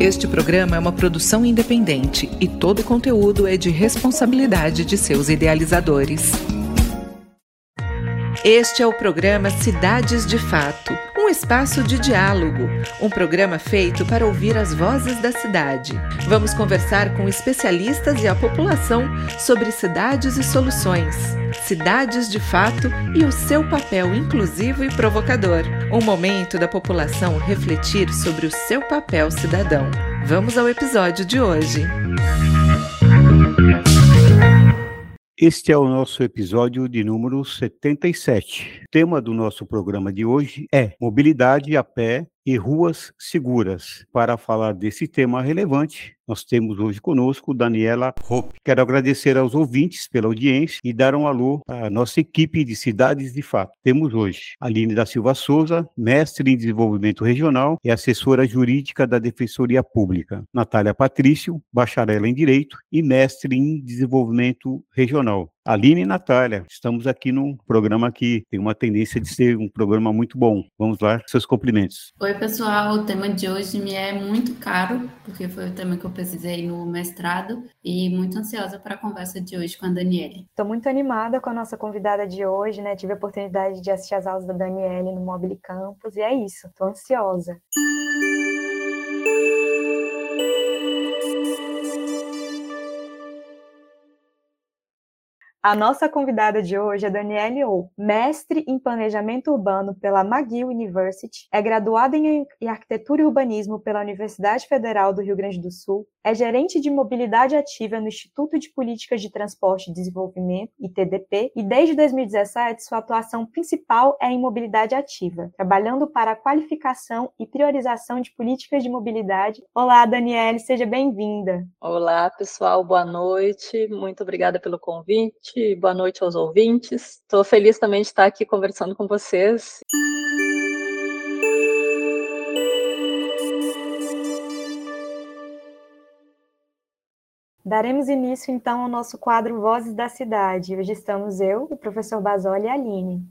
Este programa é uma produção independente e todo o conteúdo é de responsabilidade de seus idealizadores. Este é o programa Cidades de Fato, um espaço de diálogo, um programa feito para ouvir as vozes da cidade. Vamos conversar com especialistas e a população sobre cidades e soluções, cidades de fato e o seu papel inclusivo e provocador. Um momento da população refletir sobre o seu papel cidadão. Vamos ao episódio de hoje. Este é o nosso episódio de número 77. O tema do nosso programa de hoje é Mobilidade a pé e ruas seguras. Para falar desse tema relevante, nós temos hoje conosco Daniela Hope. Quero agradecer aos ouvintes pela audiência e dar um alô à nossa equipe de Cidades de Fato. Temos hoje Aline da Silva Souza, mestre em desenvolvimento regional e assessora jurídica da Defensoria Pública. Natália Patrício, bacharela em Direito e mestre em desenvolvimento regional. Aline e Natália, estamos aqui num programa que tem uma tendência de ser um programa muito bom. Vamos lá, seus cumprimentos. Oi, pessoal. O tema de hoje me é muito caro, porque foi o tema que eu pesquisei no mestrado, e muito ansiosa para a conversa de hoje com a Daniele. Estou muito animada com a nossa convidada de hoje, né? Tive a oportunidade de assistir as aulas da Daniele no Mobile Campus, e é isso, estou ansiosa. A nossa convidada de hoje é Daniele Ou, mestre em planejamento urbano pela McGill University, é graduada em arquitetura e urbanismo pela Universidade Federal do Rio Grande do Sul, é gerente de mobilidade ativa no Instituto de Políticas de Transporte e Desenvolvimento, ITDP, e desde 2017 sua atuação principal é em mobilidade ativa, trabalhando para a qualificação e priorização de políticas de mobilidade. Olá, Daniele, seja bem-vinda. Olá, pessoal, boa noite. Muito obrigada pelo convite boa noite aos ouvintes. Estou feliz também de estar aqui conversando com vocês. Daremos início então ao nosso quadro Vozes da Cidade. Hoje estamos eu, o professor Basoli e a Aline.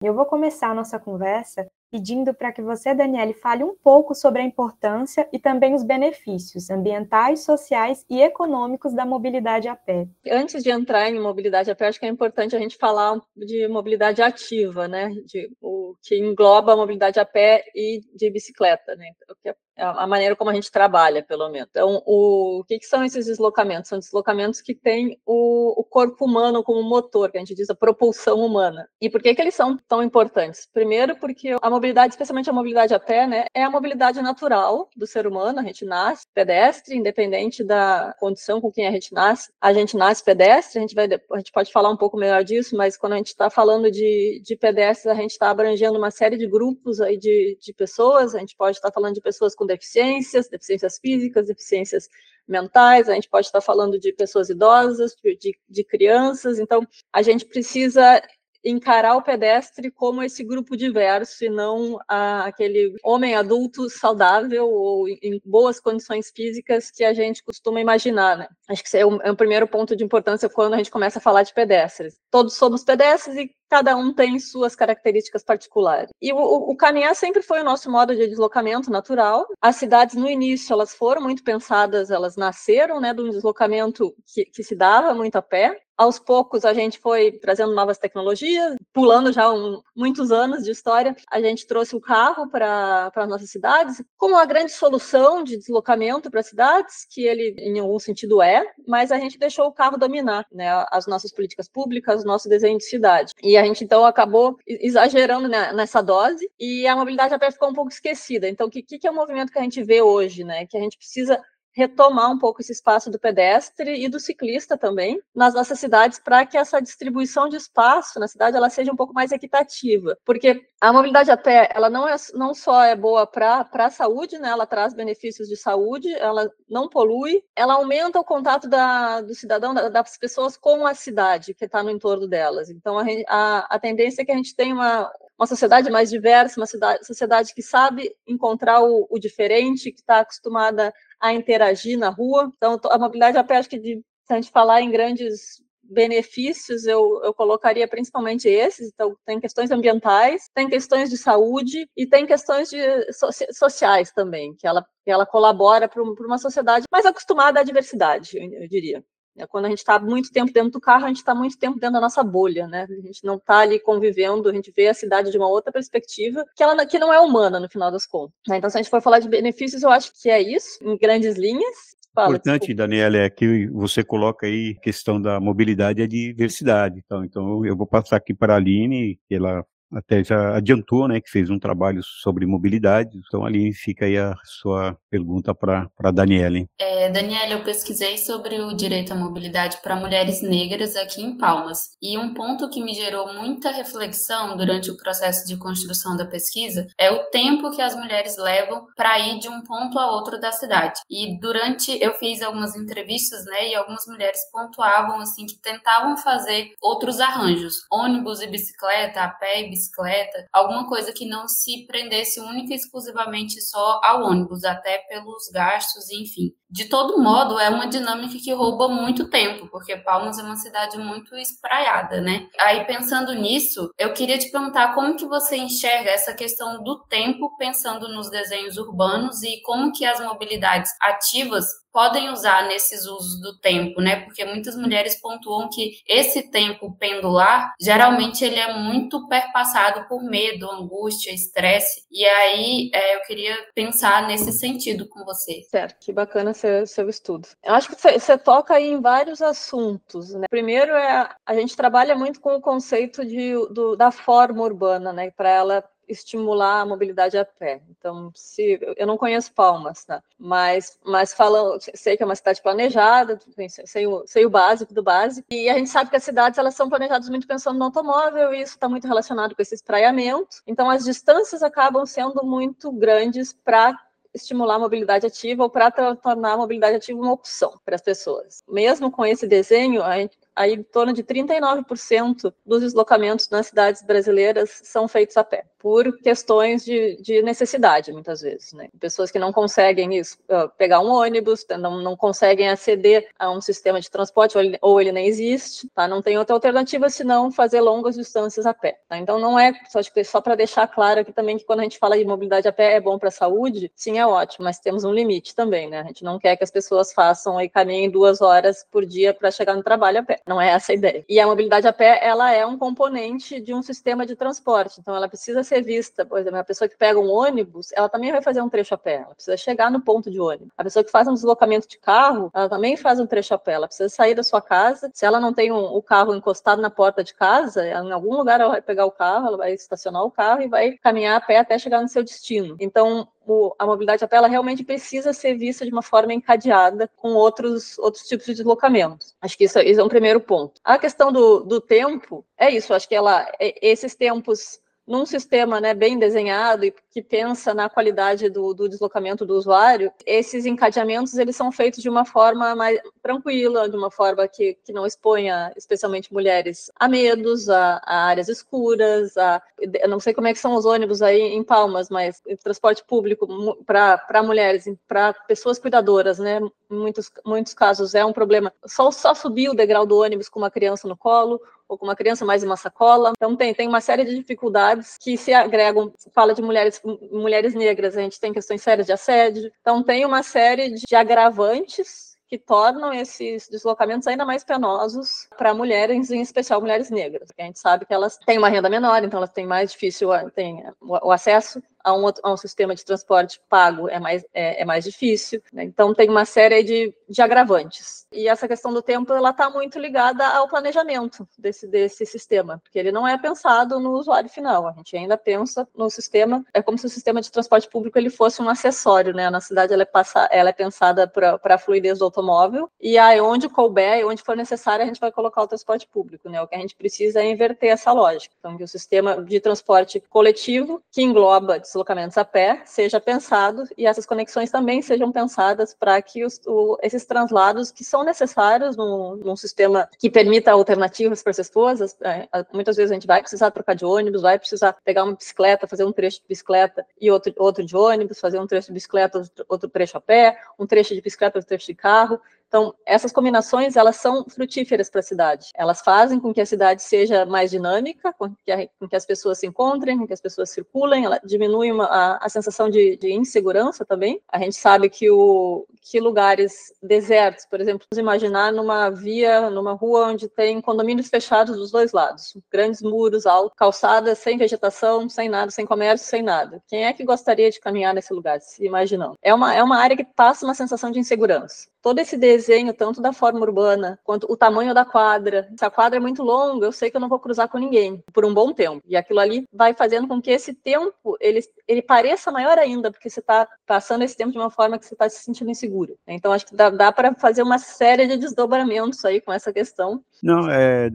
Eu vou começar a nossa conversa pedindo para que você, Daniele, fale um pouco sobre a importância e também os benefícios ambientais, sociais e econômicos da mobilidade a pé. Antes de entrar em mobilidade a pé, acho que é importante a gente falar de mobilidade ativa, né? De, o que engloba a mobilidade a pé e de bicicleta, né? É a maneira como a gente trabalha, pelo menos. Então, o, o que, que, são esses deslocamentos? São deslocamentos que têm o, o, corpo humano como motor, que a gente diz a propulsão humana. E por que, que eles são tão importantes? Primeiro, porque a mobilidade, especialmente a mobilidade a pé, né, é a mobilidade natural do ser humano. A gente nasce pedestre, independente da condição com quem a gente nasce. A gente nasce pedestre, a gente, vai, a gente pode falar um pouco melhor disso, mas quando a gente está falando de, de pedestres, a gente está abrangendo uma série de grupos aí de, de pessoas. A gente pode estar tá falando de pessoas com deficiências, deficiências físicas, deficiências mentais, a gente pode estar falando de pessoas idosas, de, de crianças, então a gente precisa encarar o pedestre como esse grupo diverso e não a, aquele homem adulto saudável ou em boas condições físicas que a gente costuma imaginar, né? Acho que esse é o, é o primeiro ponto de importância quando a gente começa a falar de pedestres. Todos somos pedestres e cada um tem suas características particulares. E o, o, caminhar sempre foi o nosso modo de deslocamento natural. As cidades, no início, elas foram muito pensadas, elas nasceram né, de um deslocamento que, que se dava muito a pé. Aos poucos, a gente foi trazendo novas tecnologias, pulando já um, muitos anos de história, a gente trouxe o carro para as nossas cidades como uma grande solução de deslocamento para as cidades, que ele, em algum sentido, é, mas a gente deixou o carro dominar né, as nossas políticas públicas, o nosso desenho de cidade. E a gente então acabou exagerando né, nessa dose e a mobilidade a pé ficou um pouco esquecida. Então, o que, que é o movimento que a gente vê hoje, né? Que a gente precisa retomar um pouco esse espaço do pedestre e do ciclista também nas nossas cidades para que essa distribuição de espaço na cidade ela seja um pouco mais equitativa, porque a mobilidade a pé ela não é não só é boa para a saúde, né? Ela traz benefícios de saúde, ela não polui, ela aumenta o contato da, do cidadão da, das pessoas com a cidade que está no entorno delas. Então a, a, a tendência é que a gente tenha uma uma sociedade mais diversa, uma cidade, sociedade que sabe encontrar o, o diferente, que está acostumada a interagir na rua. Então, a mobilidade a pé, acho que de, se a gente falar em grandes benefícios eu, eu colocaria principalmente esses. Então, tem questões ambientais, tem questões de saúde e tem questões de, so, sociais também, que ela, que ela colabora para uma sociedade mais acostumada à diversidade, eu, eu diria. É, quando a gente está muito tempo dentro do carro, a gente está muito tempo dentro da nossa bolha, né? A gente não está ali convivendo, a gente vê a cidade de uma outra perspectiva, que ela que não é humana, no final das contas. Né? Então, se a gente for falar de benefícios, eu acho que é isso, em grandes linhas. Fala, importante, Daniela, é que você coloca aí questão da mobilidade e a diversidade. Então, então eu vou passar aqui para a Aline, que ela até já adiantou, né, que fez um trabalho sobre mobilidade. Então, ali fica aí a sua pergunta para a Daniela. É, Daniela, eu pesquisei sobre o direito à mobilidade para mulheres negras aqui em Palmas. E um ponto que me gerou muita reflexão durante o processo de construção da pesquisa é o tempo que as mulheres levam para ir de um ponto a outro da cidade. E durante, eu fiz algumas entrevistas, né, e algumas mulheres pontuavam, assim, que tentavam fazer outros arranjos, ônibus e bicicleta, a pé e bicicleta, bicicleta, alguma coisa que não se prendesse única e exclusivamente só ao ônibus, até pelos gastos, enfim. De todo modo, é uma dinâmica que rouba muito tempo, porque Palmas é uma cidade muito espraiada, né? Aí pensando nisso, eu queria te perguntar como que você enxerga essa questão do tempo pensando nos desenhos urbanos e como que as mobilidades ativas podem usar nesses usos do tempo, né? Porque muitas mulheres pontuam que esse tempo pendular, geralmente ele é muito perpassado por medo, angústia, estresse. E aí é, eu queria pensar nesse sentido com você. Certo, que bacana seu, seu estudo. Eu acho que você toca aí em vários assuntos, né? Primeiro é a gente trabalha muito com o conceito de, do, da forma urbana, né? Para ela estimular a mobilidade a pé. Então, se eu não conheço Palmas, tá? Mas, mas falando, sei que é uma cidade planejada, sei o, sei o básico do básico. E a gente sabe que as cidades elas são planejadas muito pensando no automóvel e isso está muito relacionado com esse espraiamento. Então, as distâncias acabam sendo muito grandes para estimular a mobilidade ativa ou para tornar a mobilidade ativa uma opção para as pessoas. Mesmo com esse desenho, a gente aí em torno de 39% dos deslocamentos nas cidades brasileiras são feitos a pé, por questões de, de necessidade, muitas vezes. Né? Pessoas que não conseguem isso, uh, pegar um ônibus, não, não conseguem aceder a um sistema de transporte, ou ele, ou ele nem existe, tá? não tem outra alternativa senão fazer longas distâncias a pé. Tá? Então, não é, só, só para deixar claro aqui também que quando a gente fala de mobilidade a pé é bom para a saúde, sim, é ótimo, mas temos um limite também. Né? A gente não quer que as pessoas façam e caminhem duas horas por dia para chegar no trabalho a pé. Não é essa a ideia. E a mobilidade a pé, ela é um componente de um sistema de transporte, então ela precisa ser vista, por exemplo, a pessoa que pega um ônibus, ela também vai fazer um trecho a pé, ela precisa chegar no ponto de ônibus. A pessoa que faz um deslocamento de carro, ela também faz um trecho a pé, ela precisa sair da sua casa, se ela não tem um, o carro encostado na porta de casa, em algum lugar ela vai pegar o carro, ela vai estacionar o carro e vai caminhar a pé até chegar no seu destino. Então, o, a mobilidade a pé ela realmente precisa ser vista de uma forma encadeada com outros, outros tipos de deslocamentos. Acho que isso, isso é um primeiro ponto. A questão do, do tempo, é isso, acho que ela, é, esses tempos num sistema né, bem desenhado e que pensa na qualidade do, do, deslocamento do usuário, esses encadeamentos eles são feitos de uma forma mais tranquila, de uma forma que, que não exponha especialmente mulheres a medos, a, a áreas escuras, a, eu não sei como é que são os ônibus aí em Palmas, mas transporte público para mulheres, para pessoas cuidadoras, né? Em muitos, muitos casos é um problema. Só, só subir o degrau do ônibus com uma criança no colo, ou com uma criança mais uma sacola. Então tem, tem uma série de dificuldades que se agregam. Fala de mulheres, mulheres negras, a gente tem questões sérias de assédio. Então tem uma série de agravantes que tornam esses deslocamentos ainda mais penosos para mulheres, em especial mulheres negras. A gente sabe que elas têm uma renda menor, então elas têm mais difícil tem o acesso a um, a um sistema de transporte pago é mais, é, é mais difícil. Né? Então, tem uma série de, de agravantes. E essa questão do tempo ela está muito ligada ao planejamento desse, desse sistema, porque ele não é pensado no usuário final. A gente ainda pensa no sistema, é como se o sistema de transporte público ele fosse um acessório. Né? Na cidade, ela é, passa, ela é pensada para a fluidez do automóvel, e aí, onde couber, onde for necessário, a gente vai colocar o transporte público. Né? O que a gente precisa é inverter essa lógica. Então, que o sistema de transporte coletivo, que engloba deslocamentos a pé seja pensado e essas conexões também sejam pensadas para que os, o, esses translados que são necessários num, num, sistema que permita alternativas para as pessoas, é, muitas vezes a gente vai precisar trocar de ônibus, vai precisar pegar uma bicicleta, fazer um trecho de bicicleta e outro, outro de ônibus, fazer um trecho de bicicleta, outro trecho a pé, um trecho de bicicleta, outro trecho de carro. Então, essas combinações, elas são frutíferas para a cidade. Elas fazem com que a cidade seja mais dinâmica, com que, a, com que as pessoas se encontrem, com que as pessoas circulem, ela diminui uma, a, a, sensação de, de, insegurança também. A gente sabe que, o, que lugares desertos, por exemplo, vamos imaginar numa via, numa rua onde tem condomínios fechados dos dois lados, grandes muros altos, calçadas sem vegetação, sem nada, sem comércio, sem nada. Quem é que gostaria de caminhar nesse lugar, se imaginando? É uma, é uma área que passa uma sensação de insegurança todo esse desenho, tanto da forma urbana quanto o tamanho da quadra. Se a quadra é muito longa, eu sei que eu não vou cruzar com ninguém por um bom tempo. E aquilo ali vai fazendo com que esse tempo ele, ele pareça maior ainda, porque você está passando esse tempo de uma forma que você está se sentindo inseguro. Então, acho que dá, dá para fazer uma série de desdobramentos aí com essa questão. Não, é,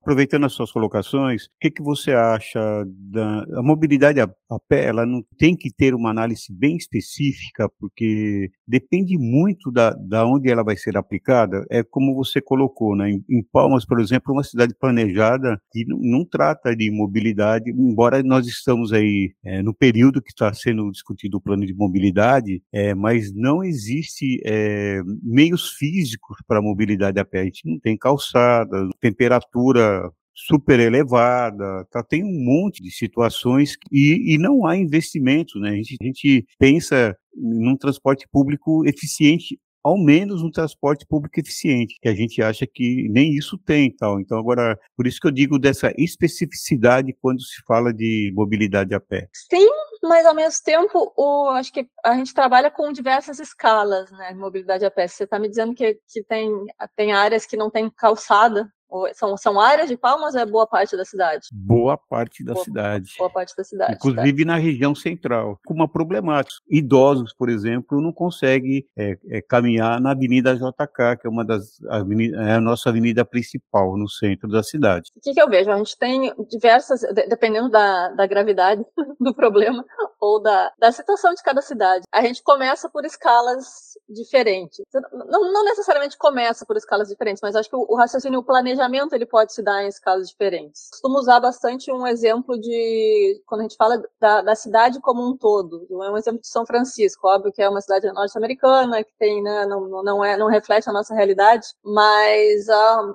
aproveitando as suas colocações, o que, que você acha da a mobilidade a, a pé? Ela não tem que ter uma análise bem específica, porque depende muito da, da onde ela vai ser aplicada, é como você colocou, né? Em, em Palmas, por exemplo, uma cidade planejada que não, não trata de mobilidade, embora nós estamos aí é, no período que está sendo discutido o plano de mobilidade, é, mas não existe é, meios físicos para mobilidade a pé. A gente não tem calçada, temperatura super elevada, tá? tem um monte de situações e, e não há investimento, né? A gente, a gente pensa num transporte público eficiente ao menos um transporte público eficiente, que a gente acha que nem isso tem, tal. Então agora, por isso que eu digo dessa especificidade quando se fala de mobilidade a pé. Sim, mas ao mesmo tempo, o, acho que a gente trabalha com diversas escalas, né, mobilidade a pé. Você está me dizendo que, que tem, tem áreas que não tem calçada, são, são áreas de Palmas ou é boa parte da cidade? Boa parte da boa, cidade. Boa parte da cidade. Inclusive tá. na região central. Com uma problemática. Idosos, por exemplo, não conseguem é, é, caminhar na Avenida JK, que é uma das avenida, é a nossa avenida principal no centro da cidade. O que, que eu vejo? A gente tem diversas, dependendo da, da gravidade do problema ou da, da situação de cada cidade, a gente começa por escalas diferentes. Não, não necessariamente começa por escalas diferentes, mas acho que o, o raciocínio, o planejamento planejamento ele pode se dar em escalas diferentes. Costumo usar bastante um exemplo de quando a gente fala da, da cidade como um todo. É um exemplo de São Francisco, óbvio que é uma cidade norte-americana que tem, né, não, não é, não reflete a nossa realidade, mas uh,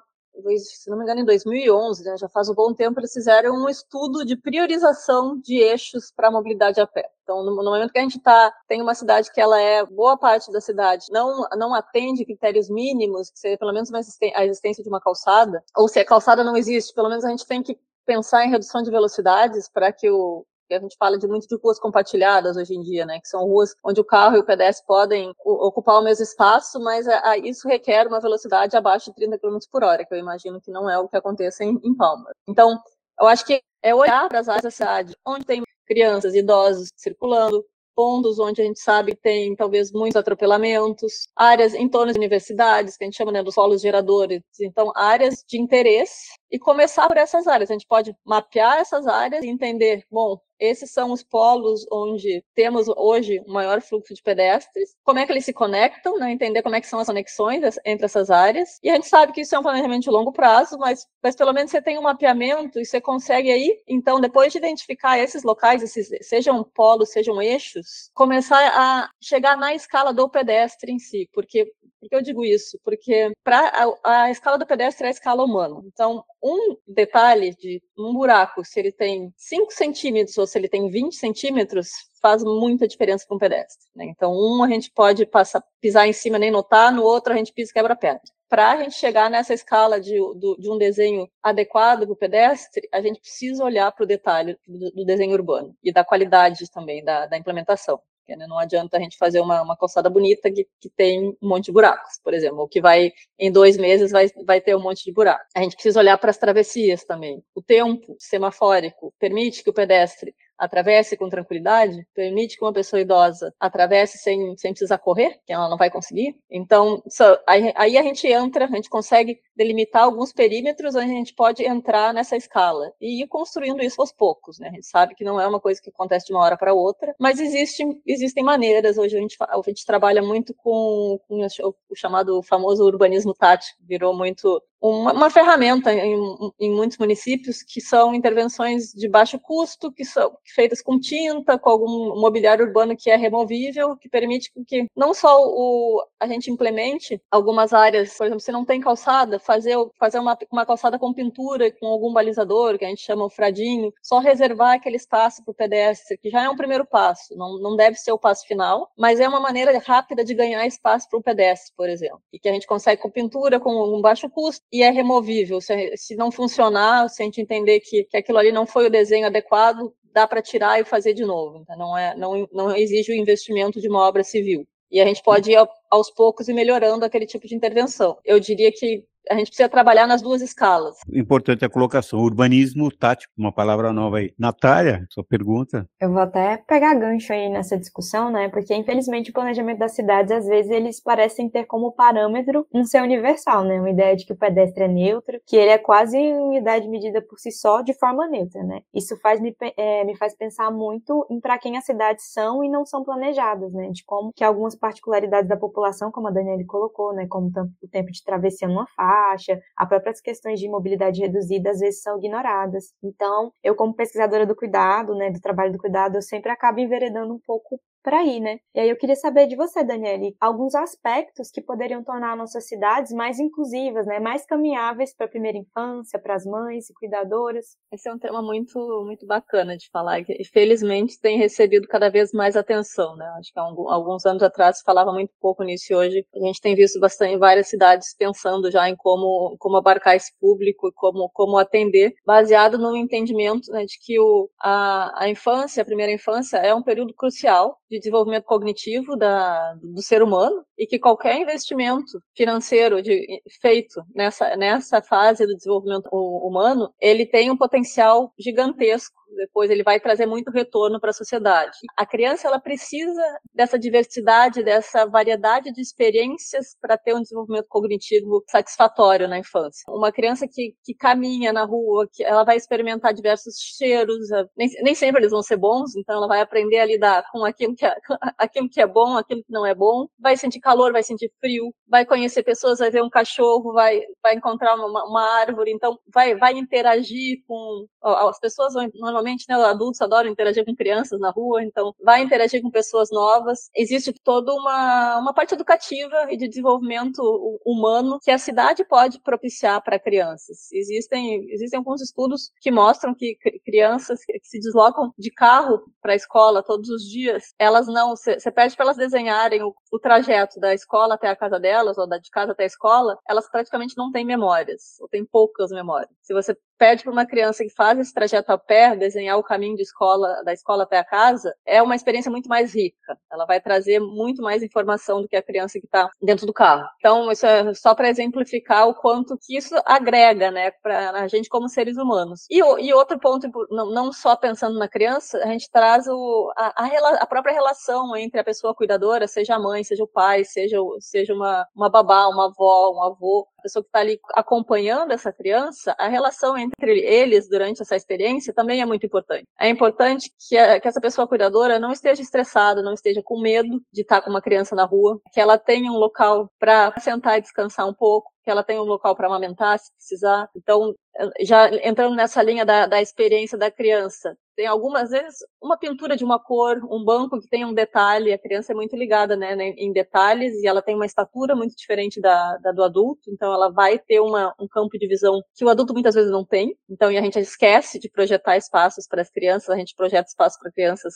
se não me engano, em 2011, né, já faz um bom tempo, eles fizeram um estudo de priorização de eixos para mobilidade a pé. Então, no, no, momento que a gente tá, tem uma cidade que ela é, boa parte da cidade não, não atende critérios mínimos, que seria pelo menos a existência de uma calçada, ou se a calçada não existe, pelo menos a gente tem que pensar em redução de velocidades para que o, a gente fala de muito de ruas compartilhadas hoje em dia, né? Que são ruas onde o carro e o pedestre podem ocupar o mesmo espaço, mas a, a, isso requer uma velocidade abaixo de 30 km por hora, que eu imagino que não é o que acontece em, em Palma. Então, eu acho que é olhar para as áreas da cidade onde tem crianças, idosos circulando, pontos onde a gente sabe que tem talvez muitos atropelamentos, áreas em torno das universidades, que a gente chama né, dos solos geradores, então áreas de interesse e começar por essas áreas. A gente pode mapear essas áreas e entender, bom, esses são os polos onde temos hoje o maior fluxo de pedestres. Como é que eles se conectam, né? entender como é que são as conexões entre essas áreas. E a gente sabe que isso é um planejamento de longo prazo, mas, mas pelo menos você tem um mapeamento e você consegue aí, então, depois de identificar esses locais, esses, sejam polos, sejam eixos, começar a chegar na escala do pedestre em si. Porque, por que eu digo isso? Porque para a, a escala do pedestre é a escala humana. Então, um detalhe de um buraco, se ele tem 5 centímetros ou se ele tem 20 centímetros, faz muita diferença para um pedestre. Né? Então, um a gente pode passar, pisar em cima nem notar, no outro a gente pisa e quebra a perna. Para a gente chegar nessa escala de, de um desenho adequado para o pedestre, a gente precisa olhar para o detalhe do, do, desenho urbano e da qualidade também da, da implementação. Porque, né, não adianta a gente fazer uma, uma calçada bonita que, que tem um monte de buracos, por exemplo, ou que vai, em dois meses, vai, vai ter um monte de buracos. A gente precisa olhar para as travessias também. O tempo semafórico permite que o pedestre atravesse com tranquilidade, permite que uma pessoa idosa atravesse sem, sem precisar correr, que ela não vai conseguir. Então, aí, aí, a gente entra, a gente consegue delimitar alguns perímetros onde a gente pode entrar nessa escala e ir construindo isso aos poucos. Né? A gente sabe que não é uma coisa que acontece de uma hora para outra, mas existem, existem maneiras. Hoje a gente, a gente trabalha muito com, com o chamado famoso urbanismo tático, virou muito uma, uma ferramenta em, em, muitos municípios que são intervenções de baixo custo, que são feitas com tinta, com algum mobiliário urbano que é removível, que permite que não só o, a gente implemente algumas áreas, por exemplo, se não tem calçada, fazer, fazer uma, uma calçada com pintura, com algum balizador, que a gente chama o fradinho, só reservar aquele espaço para o pedestre, que já é um primeiro passo, não, não deve ser o passo final, mas é uma maneira rápida de ganhar espaço para o pedestre, por exemplo, e que a gente consegue com pintura, com um baixo custo, e é removível. Se, se não funcionar, se a gente entender que, que aquilo ali não foi o desenho adequado, dá para tirar e fazer de novo. Então, não, é, não, não exige o investimento de uma obra civil. E a gente pode ir aos poucos e melhorando aquele tipo de intervenção. Eu diria que a gente precisa trabalhar nas duas escalas. Importante a colocação. Urbanismo tático, uma palavra nova aí. Natália, sua pergunta? Eu vou até pegar gancho aí nessa discussão, né? Porque, infelizmente, o planejamento das cidades, às vezes, eles parecem ter como parâmetro um ser universal, né? Uma ideia de que o pedestre é neutro, que ele é quase unidade medida por si só de forma neutra, né? Isso faz me, é, me faz pensar muito em para quem as cidades são e não são planejadas, né? De como que algumas particularidades da população, como a Daniela colocou, né? Como o tempo de travessia numa fase, baixa, as próprias questões de mobilidade reduzida às vezes são ignoradas. Então, eu como pesquisadora do cuidado, né, do trabalho do cuidado, eu sempre acabo enveredando um pouco para ir, né? E aí eu queria saber de você, Daniele, alguns aspectos que poderiam tornar nossas cidades mais inclusivas, né? Mais caminháveis para a primeira infância, para as mães e cuidadoras. Esse é um tema muito, muito bacana de falar, que felizmente tem recebido cada vez mais atenção, né? Acho que há alguns anos atrás falava muito pouco nisso e hoje a gente tem visto bastante várias cidades pensando já em como, como abarcar esse público e como, como atender, baseado no entendimento né, de que o, a, a infância, a primeira infância, é um período crucial de desenvolvimento cognitivo da, do ser humano e que qualquer investimento financeiro de, feito nessa, nessa fase do desenvolvimento humano, ele tem um potencial gigantesco depois ele vai trazer muito retorno para a sociedade. A criança ela precisa dessa diversidade, dessa variedade de experiências para ter um desenvolvimento cognitivo satisfatório na infância. Uma criança que, que caminha na rua, que ela vai experimentar diversos cheiros, nem, nem sempre eles vão ser bons, então ela vai aprender a lidar com aquilo que é, aquilo que é bom, aquilo que não é bom, vai sentir calor, vai sentir frio, vai conhecer pessoas, vai ver um cachorro, vai, vai encontrar uma, uma árvore, então vai, vai interagir com as pessoas normalmente, né, adultos adoram interagir com crianças na rua, então vai interagir com pessoas novas. Existe toda uma, uma parte educativa e de desenvolvimento humano que a cidade pode propiciar para crianças. Existem, existem alguns estudos que mostram que crianças que se deslocam de carro para a escola todos os dias, elas não, você pede para elas desenharem o, o trajeto da escola até a casa delas, ou da de casa até a escola, elas praticamente não têm memórias, ou têm poucas memórias. Se você pede para uma criança que faz esse trajeto a pé, desenhar o caminho de escola, da escola até a casa, é uma experiência muito mais rica. Ela vai trazer muito mais informação do que a criança que está dentro do carro. Então, isso é só para exemplificar o quanto que isso agrega, né, para a gente como seres humanos. E, e outro ponto, não, só pensando na criança, a gente traz o, a, a, a, própria relação entre a pessoa cuidadora, seja a mãe, seja o pai, seja, seja uma, uma babá, uma avó, um avô, a pessoa que está ali acompanhando essa criança, a relação entre eles durante essa experiência também é muito importante. É importante que, a, que essa pessoa cuidadora não esteja estressada, não esteja com medo de estar com uma criança na rua, que ela tenha um local para sentar e descansar um pouco, que ela tenha um local para amamentar, se precisar. Então, já entrando nessa linha da, da experiência da criança, tem algumas vezes uma pintura de uma cor, um banco que tem um detalhe, a criança é muito ligada né, em detalhes e ela tem uma estatura muito diferente da, da do adulto, então ela vai ter uma, um campo de visão que o adulto muitas vezes não tem, então e a gente esquece de projetar espaços para as crianças, a gente projeta espaços para crianças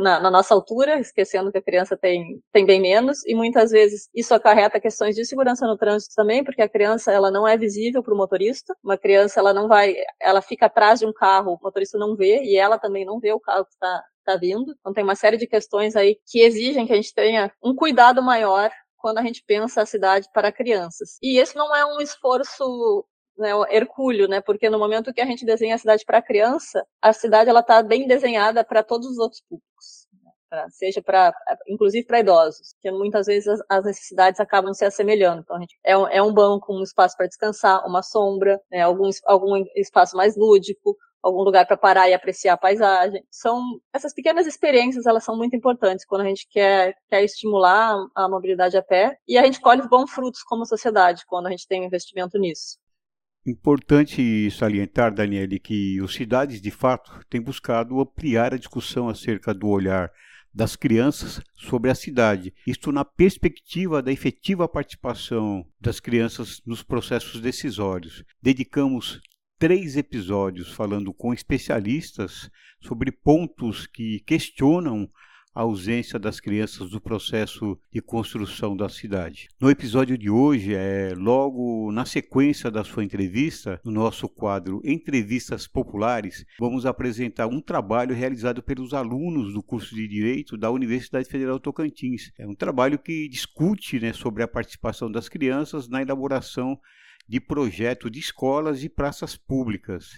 na, na, nossa altura, esquecendo que a criança tem, tem bem menos, e muitas vezes isso acarreta questões de segurança no trânsito também, porque a criança ela não é visível para o motorista, uma criança ela não vai, ela fica atrás de um carro, o motorista não vê, e ela também não vê o carro que está tá vindo, então tem uma série de questões aí que exigem que a gente tenha um cuidado maior quando a gente pensa a cidade para crianças. E esse não é um esforço né, hercúleo, né? Porque no momento que a gente desenha a cidade para criança, a cidade ela está bem desenhada para todos os outros públicos. Né? Pra, seja para, inclusive para idosos, que muitas vezes as, as, necessidades acabam se assemelhando. Então, a gente, é, um, é um banco, um espaço para descansar, uma sombra, né, algum, algum espaço mais lúdico, algum lugar para parar e apreciar a paisagem. São essas pequenas experiências, elas são muito importantes quando a gente quer, quer estimular a mobilidade a pé e a gente colhe bons frutos como sociedade quando a gente tem um investimento nisso. Importante salientar, Daniele, que os Cidades de Fato têm buscado ampliar a discussão acerca do olhar das crianças sobre a cidade. Isto na perspectiva da efetiva participação das crianças nos processos decisórios. Dedicamos três episódios falando com especialistas sobre pontos que questionam a ausência das crianças do processo de construção da cidade. No episódio de hoje, é logo na sequência da sua entrevista, no nosso quadro Entrevistas Populares, vamos apresentar um trabalho realizado pelos alunos do curso de Direito da Universidade Federal Tocantins. É um trabalho que discute né, sobre a participação das crianças na elaboração de projeto de escolas e praças públicas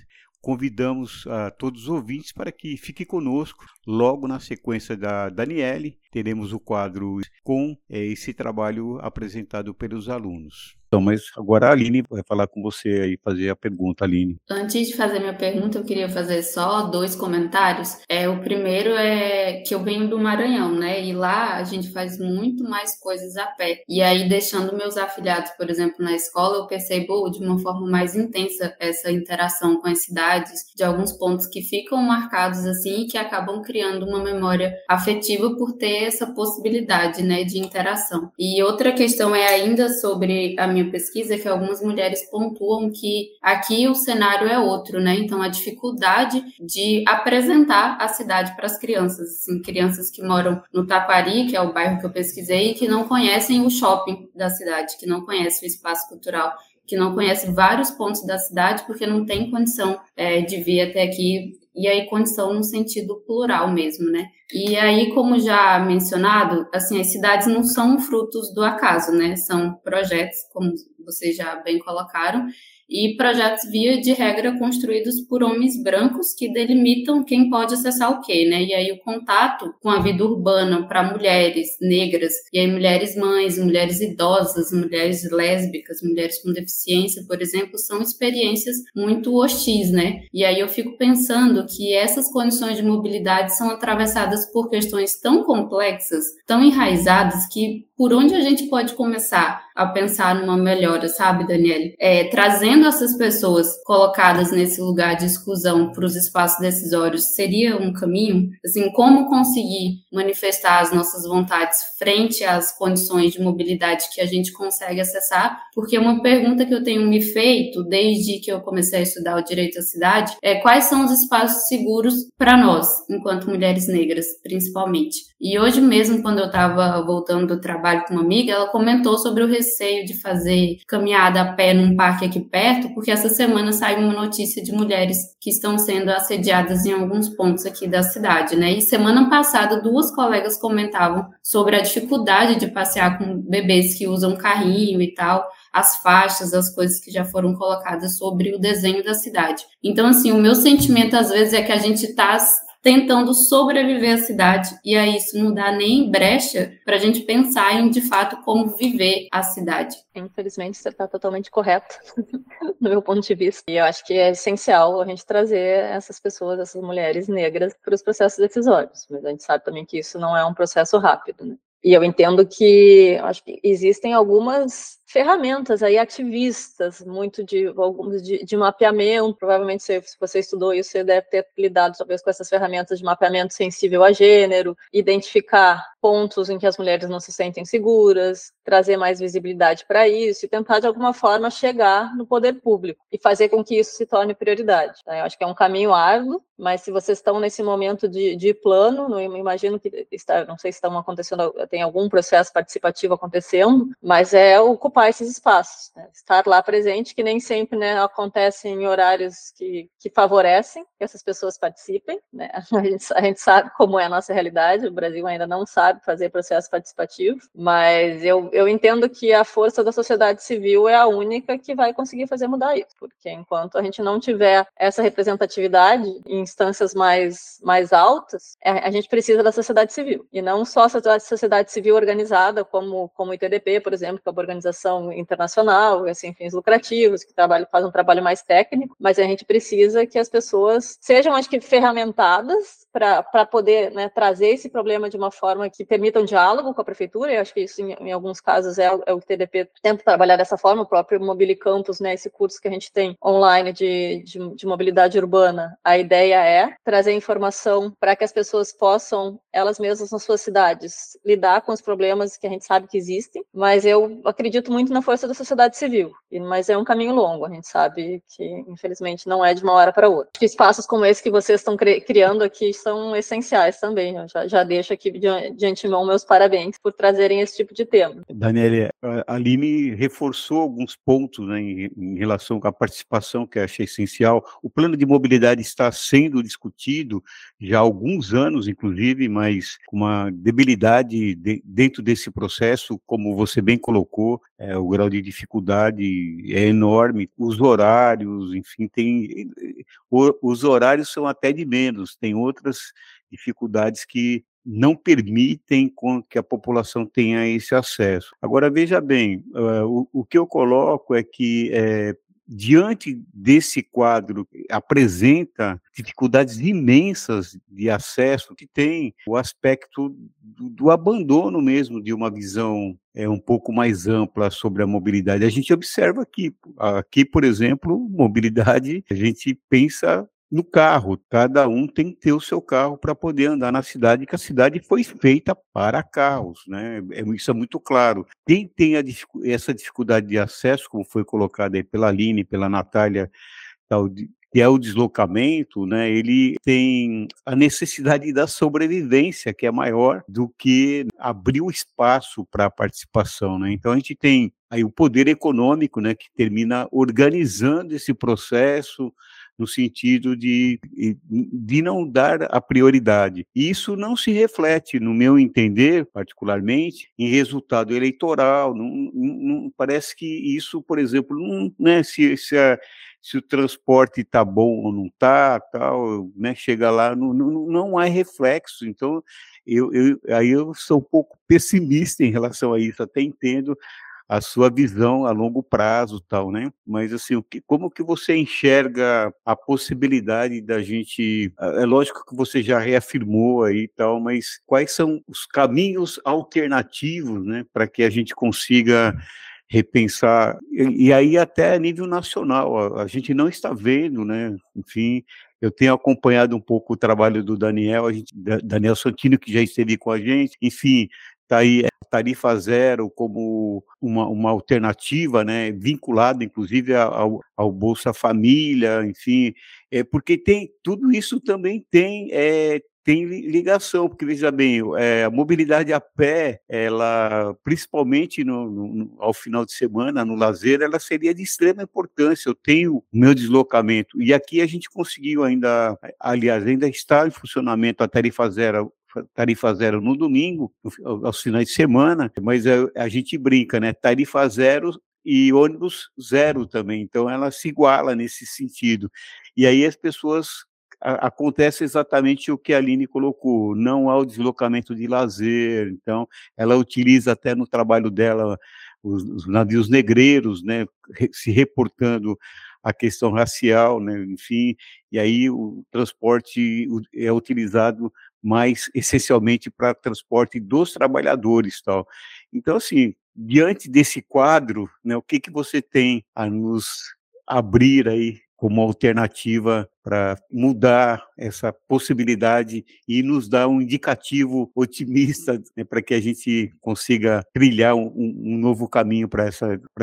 convidamos a todos os ouvintes para que fique conosco. Logo na sequência da Daniele, teremos o quadro com é, esse trabalho apresentado pelos alunos. Então, mas agora a Aline vai falar com você aí, fazer a pergunta, Aline. Antes de fazer minha pergunta, eu queria fazer só dois comentários. É, o primeiro é que eu venho do Maranhão, né? E lá a gente faz muito mais coisas a pé. E aí, deixando meus afiliados, por exemplo, na escola, eu percebo de uma forma mais intensa essa interação com as cidades, de alguns pontos que ficam marcados assim e que acabam criando uma memória afetiva por ter essa possibilidade, né, de interação. E outra questão é ainda sobre a minha minha pesquisa que algumas mulheres pontuam que aqui o cenário é outro, né? Então a dificuldade de apresentar a cidade para as crianças, assim, crianças que moram no Taquari, que é o bairro que eu pesquisei, e que não conhecem o shopping da cidade, que não conhecem o espaço cultural que não conhece vários pontos da cidade porque não tem condição é, de vir até aqui e aí condição no sentido plural mesmo, né? E aí, como já mencionado, assim, as cidades não são frutos do acaso, né? São projetos, como vocês já bem colocaram, e projetos via de regra construídos por homens brancos que delimitam quem pode acessar o quê, né? E aí o contato com a vida urbana para mulheres negras, e aí mulheres mães, mulheres idosas, mulheres lésbicas, mulheres com deficiência, por exemplo, são experiências muito hostis, né? E aí eu fico pensando que essas condições de mobilidade são atravessadas por questões tão complexas, tão enraizadas que por onde a gente pode começar a pensar numa melhora, sabe, Daniele? É, trazendo essas pessoas colocadas nesse lugar de exclusão para os espaços decisórios seria um caminho? Assim, como conseguir manifestar as nossas vontades frente às condições de mobilidade que a gente consegue acessar? Porque uma pergunta que eu tenho me feito desde que eu comecei a estudar o direito à cidade é quais são os espaços seguros para nós, enquanto mulheres negras, principalmente. E hoje mesmo, quando eu estava voltando do trabalho com uma amiga, ela comentou sobre o receio de fazer caminhada a pé num parque aqui perto, porque essa semana saiu uma notícia de mulheres que estão sendo assediadas em alguns pontos aqui da cidade, né? E semana passada, duas colegas comentavam sobre a dificuldade de passear com bebês que usam carrinho e tal, as faixas, as coisas que já foram colocadas sobre o desenho da cidade. Então, assim, o meu sentimento às vezes é que a gente está tentando sobreviver à cidade. E aí isso não dá nem brecha para a gente pensar em, de fato, como viver a cidade. Infelizmente, você está totalmente correto, no meu ponto de vista. E eu acho que é essencial a gente trazer essas pessoas, essas mulheres negras, para os processos decisórios. Mas a gente sabe também que isso não é um processo rápido. Né? E eu entendo que acho que existem algumas ferramentas aí ativistas, muito de alguns de, de, mapeamento. Provavelmente, se, você estudou isso, você deve ter lidado talvez com essas ferramentas de mapeamento sensível a gênero, identificar pontos em que as mulheres não se sentem seguras, trazer mais visibilidade para isso e tentar de alguma forma chegar no poder público e fazer com que isso se torne prioridade. Tá? Eu acho que é um caminho árduo, mas se vocês estão nesse momento de, de plano, não imagino que está, não sei se estão acontecendo, tem algum processo participativo acontecendo, mas é ocupar ocupar esses espaços, né? estar lá presente, que nem sempre né, acontece em horários que, que favorecem que essas pessoas participem. Né? A, gente, a gente sabe como é a nossa realidade, o Brasil ainda não sabe fazer processo participativo, mas eu, eu entendo que a força da sociedade civil é a única que vai conseguir fazer mudar isso, porque enquanto a gente não tiver essa representatividade em instâncias mais, mais altas, a, é, a gente precisa da sociedade civil, e não só a sociedade civil organizada, como, como o ITDP, por exemplo, que é uma organização cooperação internacional, assim, fins lucrativos, que trabalham, fazem um trabalho mais técnico, mas a gente precisa que as pessoas sejam, acho que, ferramentadas para poder né, trazer esse problema de uma forma que permita um diálogo com a prefeitura, eu acho que isso, em, em alguns casos, é, é, o TDP tenta trabalhar dessa forma, o próprio Mobili Campus, né, esse curso que a gente tem online de, de, de mobilidade urbana, a ideia é trazer informação para que as pessoas possam, elas mesmas nas suas cidades, lidar com os problemas que a gente sabe que existem, mas eu acredito muito na força da sociedade civil, mas é um caminho longo, a gente sabe que, infelizmente, não é de uma hora para outra. Espaços como esse que vocês estão criando aqui são essenciais também. Eu já, já deixo aqui de, de antemão meus parabéns por trazerem esse tipo de tema. Daniela, a Aline reforçou alguns pontos né, em, em, relação à participação que eu achei essencial. O plano de mobilidade está sendo discutido já há alguns anos, inclusive, mas com uma debilidade de, dentro desse processo, como você bem colocou, é, o grau de dificuldade é enorme, os horários, enfim, tem os horários são até de menos, tem outras dificuldades que não permitem que a população tenha esse acesso. Agora, veja bem, o, o, que eu coloco é que, é, diante desse quadro, apresenta dificuldades imensas de acesso, que tem o aspecto do, do abandono mesmo de uma visão é, um pouco mais ampla sobre a mobilidade. A gente observa aqui, aqui, por exemplo, mobilidade, a gente pensa no carro. Cada um tem que ter o seu carro para poder andar na cidade, que a cidade foi feita para carros, né? É, isso é muito claro. Quem tem essa dificuldade de acesso, como foi colocado aí pela Aline, pela Natália, tal, que é o deslocamento, né, ele tem a necessidade da sobrevivência, que é maior do que abrir o espaço para a participação. Né? Então, a gente tem aí o poder econômico, né, que termina organizando esse processo, no sentido de, de não dar a prioridade. Isso não se reflete, no meu entender, particularmente, em resultado eleitoral. Não, não parece que isso, por exemplo, não, né, se, se, a, se o transporte está bom ou não está, tal, né, chega lá, não, não, não há reflexo. Então, eu, eu, aí eu sou um pouco pessimista em relação a isso, até entendo a sua visão a longo prazo tal, né? Mas assim, o que, como que você enxerga a possibilidade da gente? É lógico que você já reafirmou aí tal, mas quais são os caminhos alternativos, né, para que a gente consiga repensar e, e, aí até a nível nacional a, a gente não está vendo, né? Enfim, eu tenho acompanhado um pouco o trabalho do Daniel, gente, Daniel Santino, que já esteve com a gente, enfim, está aí tarifa zero como uma, uma alternativa, né, vinculada inclusive ao, ao Bolsa Família, enfim, é, porque tem tudo isso também tem é, tem ligação, porque veja bem, é, a mobilidade a pé, ela, principalmente no, no, ao final de semana, no lazer, ela seria de extrema importância. Eu tenho o meu deslocamento, e aqui a gente conseguiu ainda, aliás, ainda está em funcionamento a tarifa zero tarifa zero no domingo, aos finais de semana, mas a, a gente brinca, né? Tarifa zero e ônibus zero também, então ela se iguala nesse sentido. E aí as pessoas acontece exatamente o que a Aline colocou, não há o deslocamento de lazer, então ela utiliza até no trabalho dela os, os navios negreiros, né, se reportando a questão racial, né, enfim, e aí o transporte é utilizado mas essencialmente para transporte dos trabalhadores, tal. Então, assim, diante desse quadro, né, o que que você tem a nos abrir aí como alternativa para mudar essa possibilidade e nos dar um indicativo otimista né, para que a gente consiga trilhar um, um novo caminho para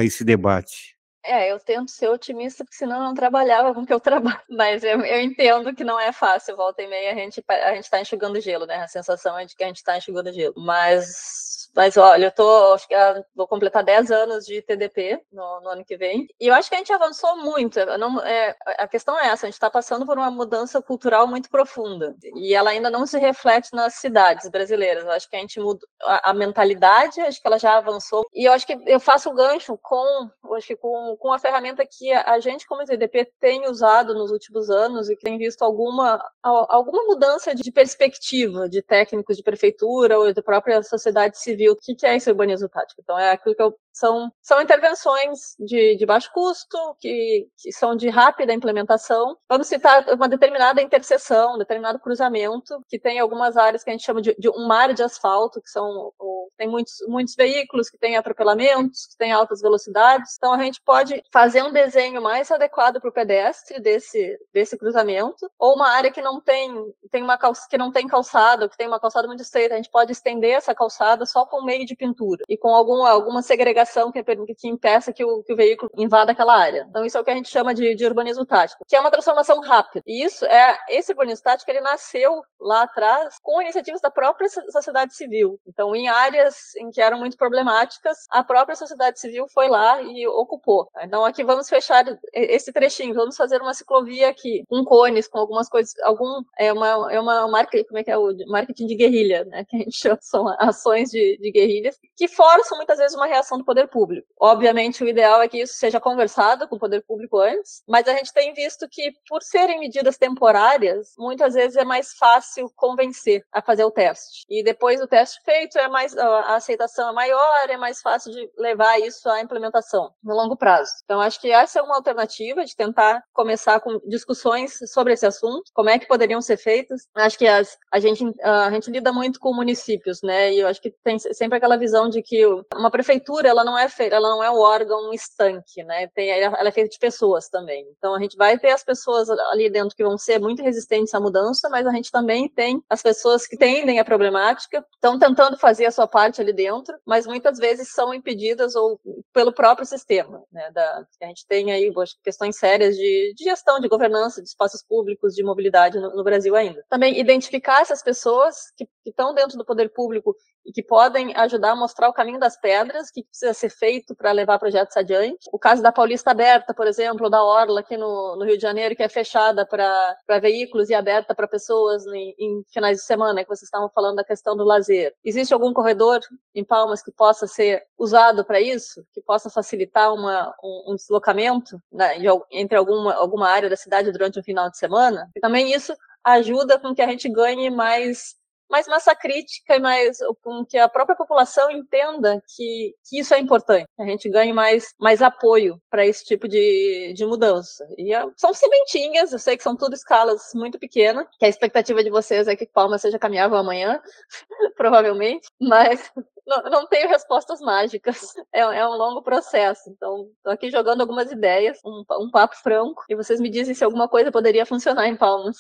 esse debate. É, eu tento ser otimista, porque senão eu não trabalhava com o que eu trabalho. Mas eu, eu entendo que não é fácil, volta e meia a gente a gente está enxugando gelo, né? A sensação é de que a gente está enxugando gelo. Mas mas olha, eu tô, acho que ah, vou completar 10 anos de TDP no, no, ano que vem. E eu acho que a gente avançou muito. Não, é, a questão é essa: a gente está passando por uma mudança cultural muito profunda. E ela ainda não se reflete nas cidades brasileiras. Eu acho que a gente mudou a, a mentalidade, acho que ela já avançou. E eu acho que eu faço o gancho com, acho que com, com a ferramenta que a, gente, como TDP, tem usado nos últimos anos e que tem visto alguma, alguma mudança de perspectiva de técnicos de prefeitura ou da própria sociedade civil, o que, é esse urbanismo tático? Então, é aquilo que eu São, são intervenções de, de baixo custo, que, que são de rápida implementação. Vamos citar uma determinada interseção, um determinado cruzamento, que tem algumas áreas que a gente chama de, de uma área de asfalto, que são tem muitos, muitos veículos que têm atropelamentos, que têm altas velocidades. Então a gente pode fazer um desenho mais adequado para o pedestre desse, desse cruzamento, ou uma área que não tem, tem uma calça, que não tem calçada, que tem uma calçada muito estreita, a gente pode estender essa calçada só com meio de pintura e com algum, alguma segregação que, que impeça que o, que o veículo invada aquela área. Então isso é o que a gente chama de, de urbanismo tático, que é uma transformação rápida. E isso é esse urbanismo tático ele nasceu lá atrás com iniciativas da própria sociedade civil. Então em áreas em que eram muito problemáticas, a própria sociedade civil foi lá e ocupou. Então aqui vamos fechar esse trechinho, vamos fazer uma ciclovia aqui, com cones, com algumas coisas, algum é uma é uma marca, como é que é o marketing de guerrilha, né? Que a gente chama, são ações de, de guerrilhas que forçam muitas vezes uma reação do poder público. Obviamente o ideal é que isso seja conversado com o poder público antes, mas a gente tem visto que por serem medidas temporárias, muitas vezes é mais fácil convencer a fazer o teste. E depois do teste feito, é mais a aceitação é maior, é mais fácil de levar isso à implementação no longo prazo. Então acho que essa é uma alternativa de tentar começar com discussões sobre esse assunto, como é que poderiam ser feitas. Acho que as, a gente a gente lida muito com municípios, né? E eu acho que tem sempre aquela visão de que uma prefeitura ela não é feita, ela não é um órgão estanque, né? Tem, ela é feita de pessoas também. Então a gente vai ter as pessoas ali dentro que vão ser muito resistentes à mudança, mas a gente também tem as pessoas que tendem a problemática, estão tentando fazer a sua parte ali dentro, mas muitas vezes são impedidas ou pelo próprio sistema, né? Da, a gente tem aí questões sérias de, de, gestão, de governança, de espaços públicos, de mobilidade no, no Brasil ainda. Também identificar essas pessoas que estão dentro do poder público e que podem ajudar a mostrar o caminho das pedras, que precisa ser feito para levar projetos adiante. O caso da Paulista Aberta, por exemplo, da Orla aqui no, no Rio de Janeiro, que é fechada para veículos e aberta para pessoas em, em, finais de semana, que vocês estavam falando da questão do lazer. Existe algum corredor em Palmas que possa ser usado para isso, que possa facilitar uma, um, um deslocamento né, de, entre alguma, alguma área da cidade durante um final de semana? E também isso ajuda com que a gente ganhe mais mais massa crítica e mais com que a própria população entenda que, que isso é importante. A gente ganhe mais, mais apoio para esse tipo de, de mudança. E é, são sementinhas, eu sei que são tudo escalas muito pequenas, que a expectativa de vocês é que Palma seja caminhável amanhã, provavelmente, mas não, não, tenho respostas mágicas. É, é, um longo processo. Então, estou aqui jogando algumas ideias, um, um papo franco, e vocês me dizem se alguma coisa poderia funcionar em Palmas.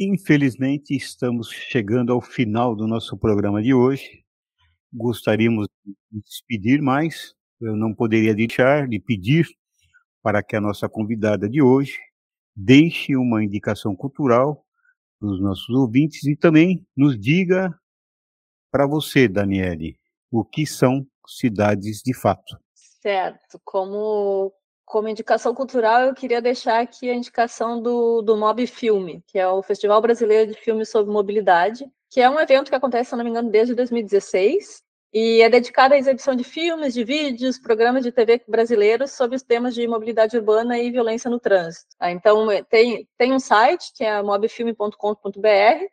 Infelizmente, estamos chegando ao final do nosso programa de hoje. Gostaríamos de despedir, mas eu não poderia deixar de pedir para que a nossa convidada de hoje deixe uma indicação cultural para os nossos ouvintes e também nos diga para você, Daniele, o que são cidades de fato. Certo. Como como indicação cultural, eu queria deixar aqui a indicação do, do Mob Filme, que é o Festival Brasileiro de Filmes sobre Mobilidade, que é um evento que acontece, se não me engano, desde 2016, e é dedicado à exibição de filmes, de vídeos, programas de TV brasileiros sobre os temas de mobilidade urbana e violência no trânsito. Ah, então, tem, tem um site, que é mobfilme.com.br,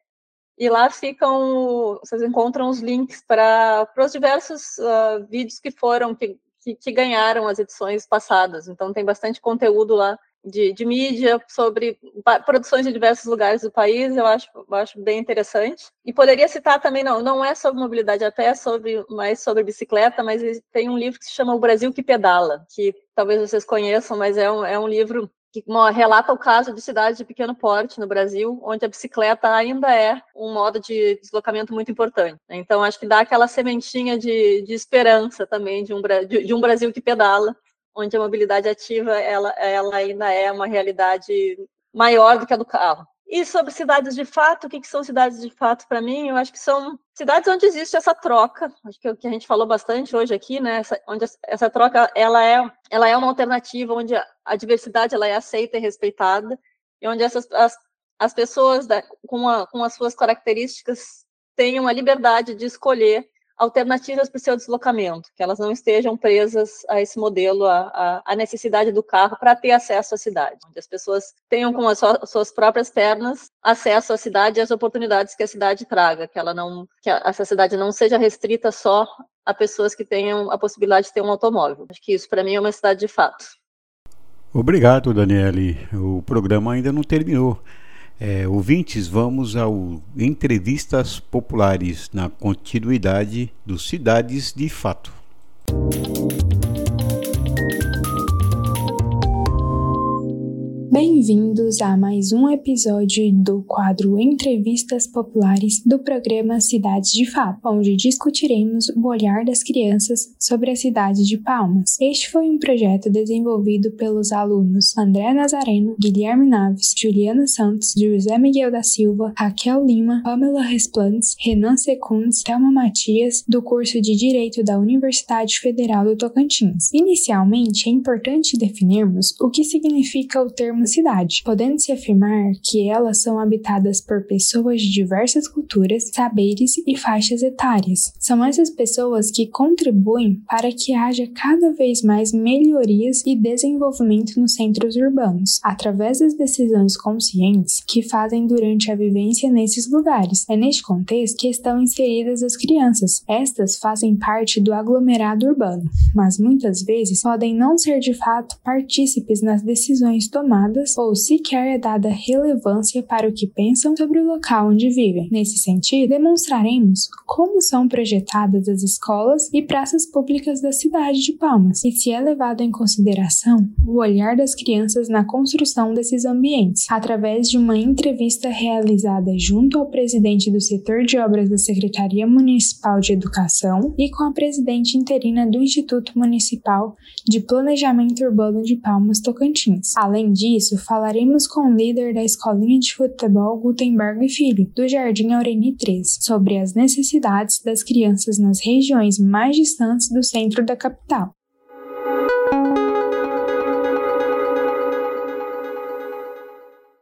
e lá ficam, vocês encontram os links para os diversos uh, vídeos que foram, que que, que ganharam as edições passadas. Então, tem bastante conteúdo lá de, de, mídia sobre produções de diversos lugares do país, eu acho, eu acho bem interessante. E poderia citar também, não, não é sobre mobilidade a pé, é sobre, mais sobre bicicleta, mas tem um livro que se chama O Brasil que Pedala, que talvez vocês conheçam, mas é um, é um livro que relata o caso de cidades de pequeno porte no Brasil, onde a bicicleta ainda é um modo de deslocamento muito importante. Então, acho que dá aquela sementinha de, de esperança também de um, de, de um Brasil que pedala, onde a mobilidade ativa ela, ela ainda é uma realidade maior do que a do carro. E sobre cidades de fato, o que, que são cidades de fato para mim? Eu acho que são cidades onde existe essa troca, acho que é o que a gente falou bastante hoje aqui, né? Essa, onde essa troca ela é, ela é uma alternativa, onde a diversidade ela é aceita e respeitada, e onde essas, as, as pessoas da, com, a, com as suas características têm uma liberdade de escolher alternativas para o seu deslocamento, que elas não estejam presas a esse modelo, a, a, a necessidade do carro para ter acesso à cidade, onde as pessoas tenham com as suas próprias pernas acesso à cidade e às oportunidades que a cidade traga, que ela não, que essa cidade não seja restrita só a pessoas que tenham a possibilidade de ter um automóvel. Acho que isso para mim é uma cidade de fato. Obrigado, Daniele. O programa ainda não terminou. É, ouvintes, vamos ao Entrevistas Populares, na continuidade do Cidades de Fato. Bem-vindos a mais um episódio do quadro Entrevistas Populares do programa Cidades de Fato, onde discutiremos o olhar das crianças sobre a cidade de Palmas. Este foi um projeto desenvolvido pelos alunos André Nazareno, Guilherme Naves, Juliana Santos, José Miguel da Silva, Raquel Lima, Pamela Resplantes, Renan Secundes, Thelma Matias, do curso de Direito da Universidade Federal do Tocantins. Inicialmente, é importante definirmos o que significa o termo cidade, podendo-se afirmar que elas são habitadas por pessoas de diversas culturas, saberes e faixas etárias. São essas pessoas que contribuem para que haja cada vez mais melhorias e desenvolvimento nos centros urbanos, através das decisões conscientes que fazem durante a vivência nesses lugares. É neste contexto que estão inseridas as crianças. Estas fazem parte do aglomerado urbano, mas muitas vezes podem não ser de fato partícipes nas decisões tomadas ou sequer é dada relevância para o que pensam sobre o local onde vivem. Nesse sentido, demonstraremos como são projetadas as escolas e praças públicas da cidade de Palmas e se é levado em consideração o olhar das crianças na construção desses ambientes, através de uma entrevista realizada junto ao presidente do setor de obras da Secretaria Municipal de Educação e com a presidente interina do Instituto Municipal de Planejamento Urbano de Palmas Tocantins. Além disso, isso, falaremos com o líder da escolinha de futebol Gutenberg Filho, do Jardim Aureni 3, sobre as necessidades das crianças nas regiões mais distantes do centro da capital.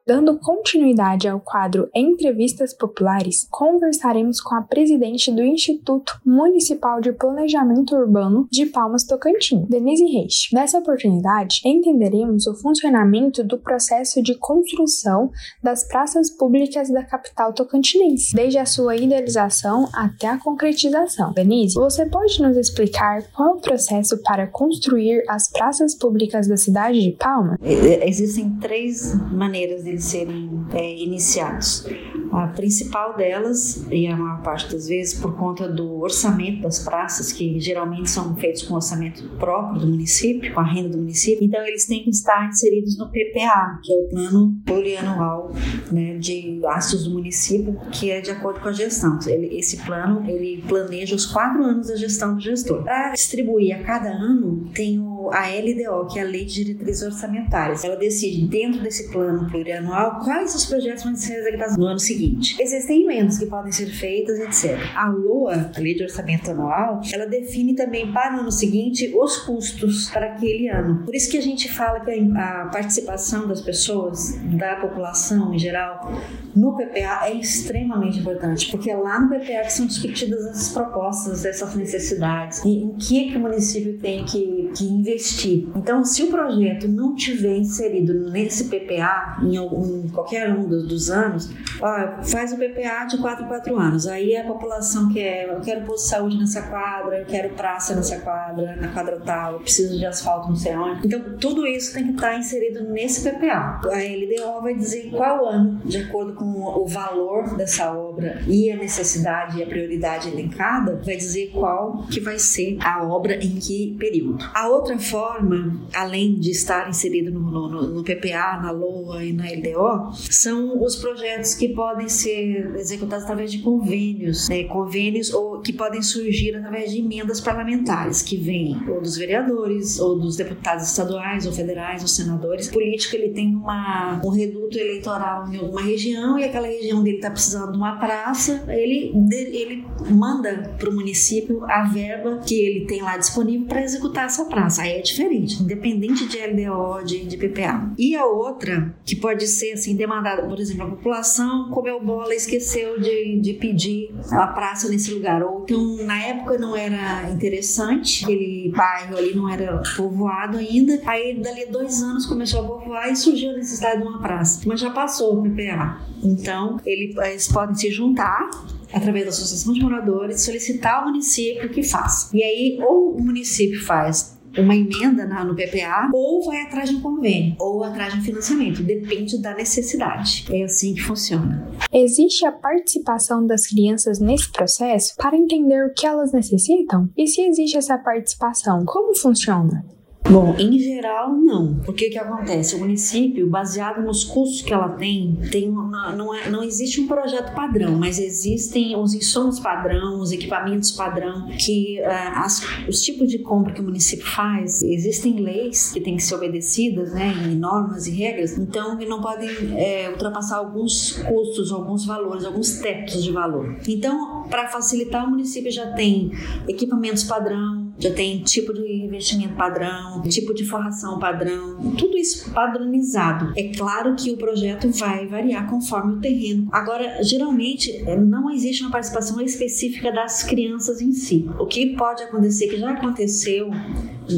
Dando continuidade ao quadro Entrevistas Populares, conversaremos com a presidente do Instituto Municipal de Planejamento Urbano de Palmas Tocantins, Denise Reis. Nessa oportunidade, entenderemos o funcionamento do processo de construção das praças públicas da capital tocantinense, desde a sua idealização até a concretização. Denise, você pode nos explicar qual é o processo para construir as praças públicas da cidade de Palmas? Existem três maneiras de eles serem é, iniciados. A principal delas, e a maior parte das vezes por conta do orçamento das praças, que geralmente são feitos com orçamento próprio do município, com a renda do município, então eles têm que estar inseridos no PPA, que é o Plano Plurianual né, de Gastos do Município, que é de acordo com a gestão. Ele, esse plano, ele planeja os quatro anos da gestão do gestor. Para distribuir a cada ano, tem o, a LDO, que é a Lei de Diretrizes Orçamentárias. Ela decide, dentro desse plano plurianual, quais os projetos vão ser executados no ano seguinte existem emendas que podem ser feitas, etc. A LOA, a Lei de Orçamento Anual, ela define também para o ano seguinte os custos para aquele ano. Por isso que a gente fala que a participação das pessoas, da população em geral, no PPA é extremamente importante, porque é lá no PPA que são discutidas essas propostas, essas necessidades, e em que, que o município tem que, que investir. Então, se o projeto não tiver inserido nesse PPA, em, algum, em qualquer um dos, dos anos, ó, faz o PPA de 4 em 4 anos. Aí a população quer, eu quero posto de saúde nessa quadra, eu quero praça nessa quadra, na quadra tal, eu preciso de asfalto não sei onde. Então, tudo isso tem que estar inserido nesse PPA. A LDO vai dizer qual ano, de acordo com o valor dessa obra e a necessidade e a prioridade elencada, vai dizer qual que vai ser a obra em que período. A outra forma, além de estar inserido no, no, no PPA, na LOA e na LDO, são os projetos que podem ser executados através de convênios, né, convênios ou que podem surgir através de emendas parlamentares que vêm ou dos vereadores ou dos deputados estaduais ou federais ou senadores. O político ele tem uma, um reduto eleitoral em alguma região e aquela região dele está precisando de uma praça, ele ele manda para o município a verba que ele tem lá disponível para executar essa praça. Aí é diferente, independente de LDO, de, de PPA. E a outra, que pode ser assim demandada, por exemplo, a população como o Bola esqueceu de, de pedir a praça nesse lugar. Ou então, na época não era interessante, aquele bairro ali não era povoado ainda. Aí, dali dois anos, começou a povoar e surgiu a necessidade de uma praça. Mas já passou o PPA. Então, ele, eles podem se juntar através da associação de moradores, solicitar ao município que faça. E aí, ou o município faz uma emenda na, no PPA ou vai atrás de um convênio ou atrás de um financiamento. Depende da necessidade. É assim que funciona. Existe a participação das crianças nesse processo para entender o que elas necessitam? E se existe essa participação, como funciona? Bom, em geral, não. Porque o que acontece? O município, baseado nos custos que ela tem, tem uma, não, é, não existe um projeto padrão, mas existem os insumos padrão, os equipamentos padrão, que uh, as, os tipos de compra que o município faz, existem leis que têm que ser obedecidas, né, e normas e regras, então que não podem é, ultrapassar alguns custos, alguns valores, alguns tetos de valor. Então, para facilitar, o município já tem equipamentos padrão, já tem tipo de investimento padrão, tipo de forração padrão, tudo isso padronizado. É claro que o projeto vai variar conforme o terreno. Agora, geralmente, não existe uma participação específica das crianças em si. O que pode acontecer, que já aconteceu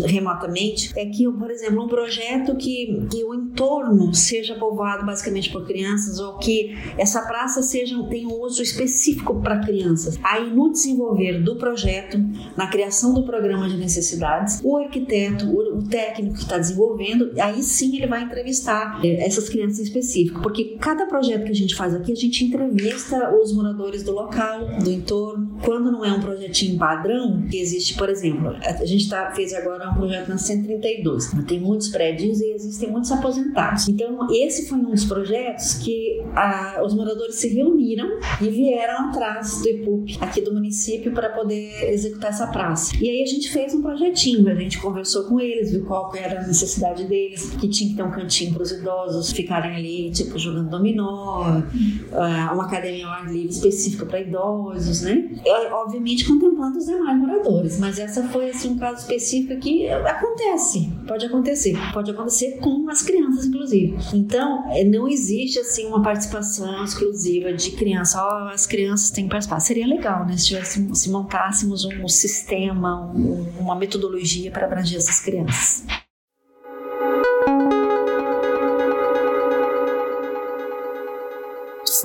remotamente, é que, por exemplo, um projeto que, que o entorno seja povoado basicamente por crianças ou que essa praça seja tenha um uso específico para crianças. Aí, no desenvolver do projeto, na criação do programa de necessidades, o arquiteto, o, o técnico que está desenvolvendo, aí sim ele vai entrevistar é, essas crianças em específico, porque cada projeto que a gente faz aqui, a gente entrevista os moradores do local, do entorno. Quando não é um projetinho padrão, que existe, por exemplo, a gente tá, fez agora um projeto na 132. Tem muitos prédios e existem muitos aposentados. Então, esse foi um dos projetos que a, os moradores se reuniram e vieram atrás do IPUP aqui do município para poder executar essa praça. E aí a gente fez um projetinho, a gente conversou com eles, viu qual era a necessidade deles, que tinha que ter um cantinho para os idosos ficarem ali, tipo, jogando dominó, ah, uma academia ao ar livre específica para idosos, né? Obviamente contemplando os demais moradores, mas essa foi assim, um caso específico que acontece, pode acontecer, pode acontecer com as crianças, inclusive. Então, é, não existe assim uma participação exclusiva de criança, oh, as crianças têm que participar. Seria legal, né, se, tivéssemos, se montássemos um sistema, um, uma metodologia para abranger essas crianças.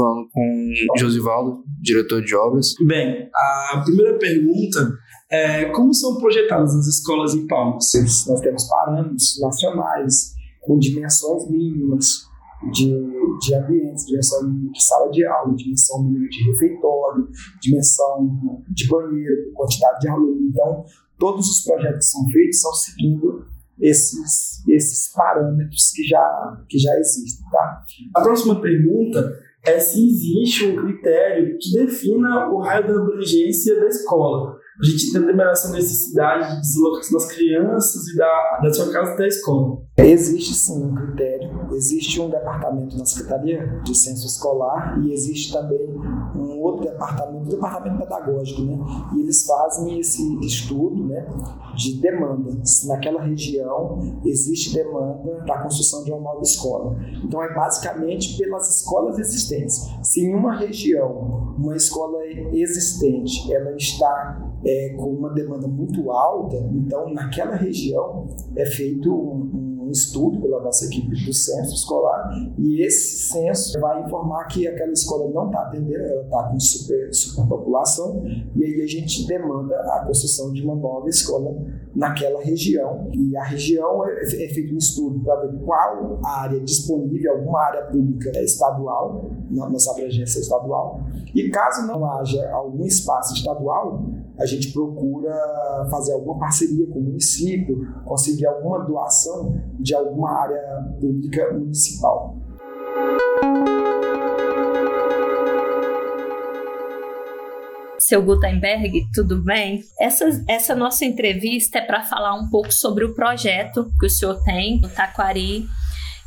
Falando com Josivaldo, diretor de obras. Bem, a primeira pergunta é, como são projetadas as escolas em Palmas? Nós temos parâmetros nacionais com dimensões mínimas de, de ambientes, dimensão mínima de sala de aula, dimensão mínima de refeitório, dimensão de banheiro, quantidade de aluno. Então, todos os projetos que são feitos são seguindo esses, esses parâmetros que já, que já existem. Tá? A próxima pergunta é se existe um critério que defina o raio da abrangência da escola a gente entender essa necessidade de deslocação das crianças e da, da sua casa até a escola. Existe sim um critério, existe um departamento na Secretaria de Censo Escolar e existe também um outro departamento, o departamento pedagógico, né? E eles fazem esse estudo, né, de demanda. Se naquela região existe demanda para a construção de uma nova escola. Então é basicamente pelas escolas existentes. Se em uma região uma escola existente ela está é, com uma demanda muito alta, então naquela região é feito um, um estudo pela nossa equipe do censo escolar e esse censo vai informar que aquela escola não está atendendo, ela está com super, superpopulação e aí a gente demanda a construção de uma nova escola naquela região. E a região é, é feito um estudo para ver qual área disponível, alguma área pública estadual, nossa abrangência estadual. E caso não haja algum espaço estadual, a gente procura fazer alguma parceria com o município, conseguir alguma doação de alguma área pública municipal. Seu Gutenberg, tudo bem? Essa, essa nossa entrevista é para falar um pouco sobre o projeto que o senhor tem no Taquari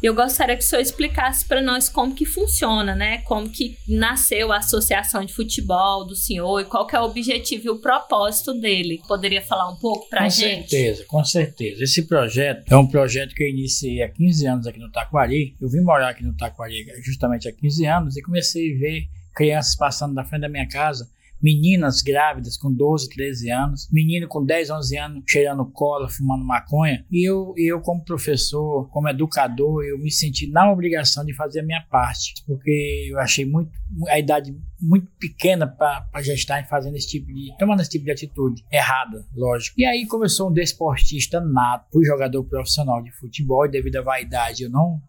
Eu gostaria que o senhor explicasse para nós como que funciona, né? Como que nasceu a associação de futebol do senhor e qual que é o objetivo e o propósito dele. Poderia falar um pouco para a gente? Com certeza, com certeza. Esse projeto é um projeto que eu iniciei há 15 anos aqui no Taquari. Eu vim morar aqui no Taquari justamente há 15 anos e comecei a ver crianças passando na frente da minha casa meninas grávidas com 12, 13 anos, menino com 10, 11 anos cheirando cola, fumando maconha. E eu, eu como professor, como educador, eu me senti na obrigação de fazer a minha parte, porque eu achei muito a idade muito pequena para já estar fazendo esse tipo de tomando esse tipo de atitude errada, lógico. E aí começou um desportista nato, fui jogador profissional de futebol e devido à vaidade eu não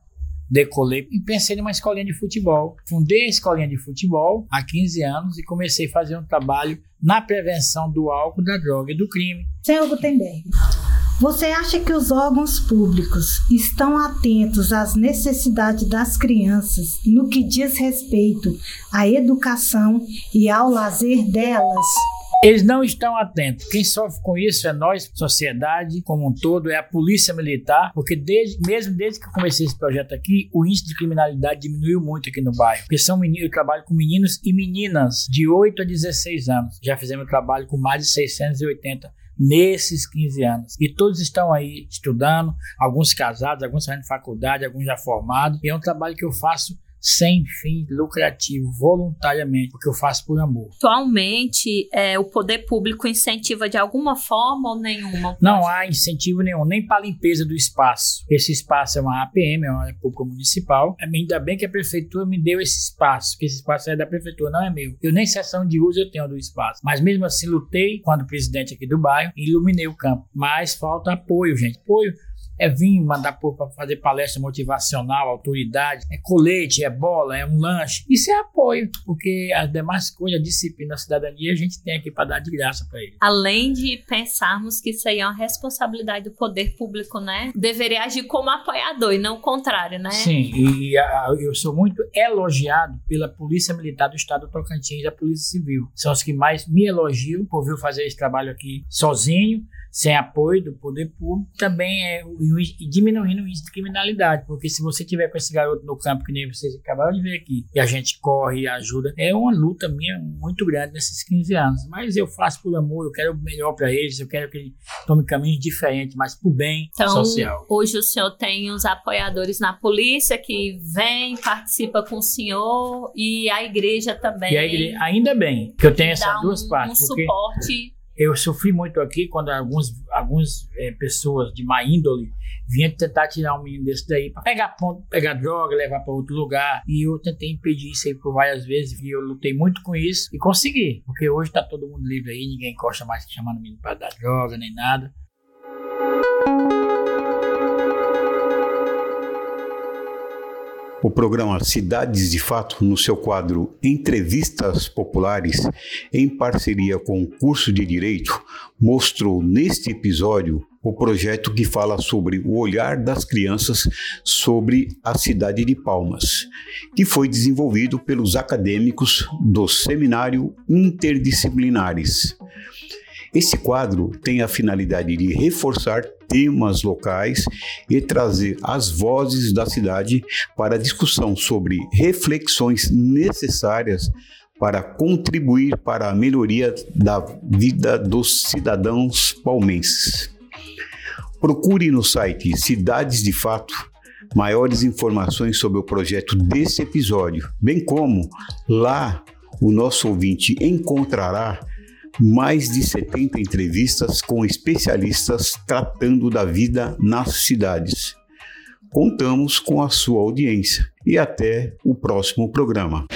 decolei e pensei numa escolinha de futebol. Fundei a escolinha de futebol há 15 anos e comecei a fazer um trabalho na prevenção do álcool, da droga e do crime. Senhor Gutenberg, você acha que os órgãos públicos estão atentos às necessidades das crianças no que diz respeito à educação e ao lazer delas? Eles não estão atentos. Quem sofre com isso é nós, sociedade como um todo, é a polícia militar, porque desde, mesmo desde que eu comecei esse projeto aqui, o índice de criminalidade diminuiu muito aqui no bairro. Porque são meninos, eu trabalho com meninos e meninas de 8 a 16 anos. Já fizemos trabalho com mais de 680 nesses 15 anos. E todos estão aí estudando, alguns casados, alguns fazendo faculdade, alguns já formados. E é um trabalho que eu faço sem fim lucrativo, voluntariamente, porque eu faço por amor. Atualmente, é, o poder público incentiva de alguma forma ou nenhuma? Não há incentivo nenhum, nem para a limpeza do espaço. Esse espaço é uma APM, é uma área pública municipal. Ainda bem que a prefeitura me deu esse espaço, porque esse espaço é da prefeitura, não é meu. Eu nem sessão de uso eu tenho do espaço. Mas mesmo assim, lutei quando presidente aqui do bairro e iluminei o campo. Mas falta apoio, gente. Apoio é vir mandar para fazer palestra motivacional, autoridade, é colete, é bola, é um lanche. Isso é apoio, porque as demais coisas, a disciplina, a cidadania, a gente tem aqui para dar de graça para ele. Além de pensarmos que isso aí é uma responsabilidade do poder público, né? Deveria agir como apoiador e não o contrário, né? Sim, e a, eu sou muito elogiado pela Polícia Militar do Estado do Tocantins e a Polícia Civil. São os que mais me elogiam por vir fazer esse trabalho aqui sozinho sem apoio do poder público, também é diminuindo o índice de criminalidade, porque se você tiver com esse garoto no campo, que nem vocês acabaram de ver aqui, e a gente corre e ajuda, é uma luta minha muito grande nesses 15 anos, mas eu faço por amor, eu quero o melhor para eles, eu quero que eles tomem caminhos diferentes, mas por bem então, social. hoje o senhor tem os apoiadores na polícia que vem, participa com o senhor e a igreja também. E a igreja, ainda bem que eu tenho essas duas um, partes. Um suporte eu sofri muito aqui quando alguns, alguns é, pessoas de má índole vinham tentar tirar um menino desse daí para pegar ponto, pegar droga, levar para outro lugar. E eu tentei impedir isso aí por várias vezes e eu lutei muito com isso e consegui, porque hoje tá todo mundo livre aí, ninguém encosta mais chamando o menino para dar droga nem nada. O programa Cidades de Fato, no seu quadro Entrevistas Populares, em parceria com o curso de Direito, mostrou neste episódio o projeto que fala sobre o olhar das crianças sobre a cidade de Palmas, que foi desenvolvido pelos acadêmicos do Seminário Interdisciplinares. Esse quadro tem a finalidade de reforçar temas locais e trazer as vozes da cidade para discussão sobre reflexões necessárias para contribuir para a melhoria da vida dos cidadãos palmenses. Procure no site Cidades de Fato maiores informações sobre o projeto desse episódio, bem como lá o nosso ouvinte encontrará mais de 70 entrevistas com especialistas tratando da vida nas cidades. Contamos com a sua audiência e até o próximo programa.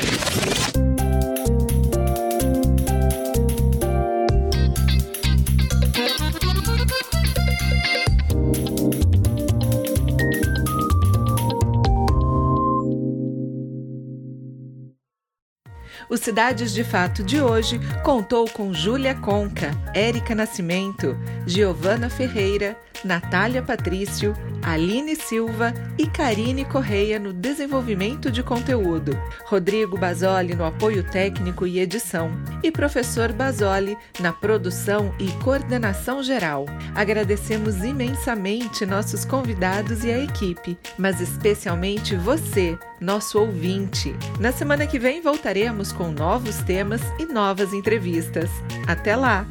O Cidades de Fato de hoje contou com Júlia Conca, Érica Nascimento, Giovana Ferreira, Natália Patrício, Aline Silva e Karine Correia no desenvolvimento de conteúdo, Rodrigo Basoli no apoio técnico e edição e professor Basoli na produção e coordenação geral. Agradecemos imensamente nossos convidados e a equipe, mas especialmente você, nosso ouvinte. Na semana que vem voltaremos com novos temas e novas entrevistas. Até lá!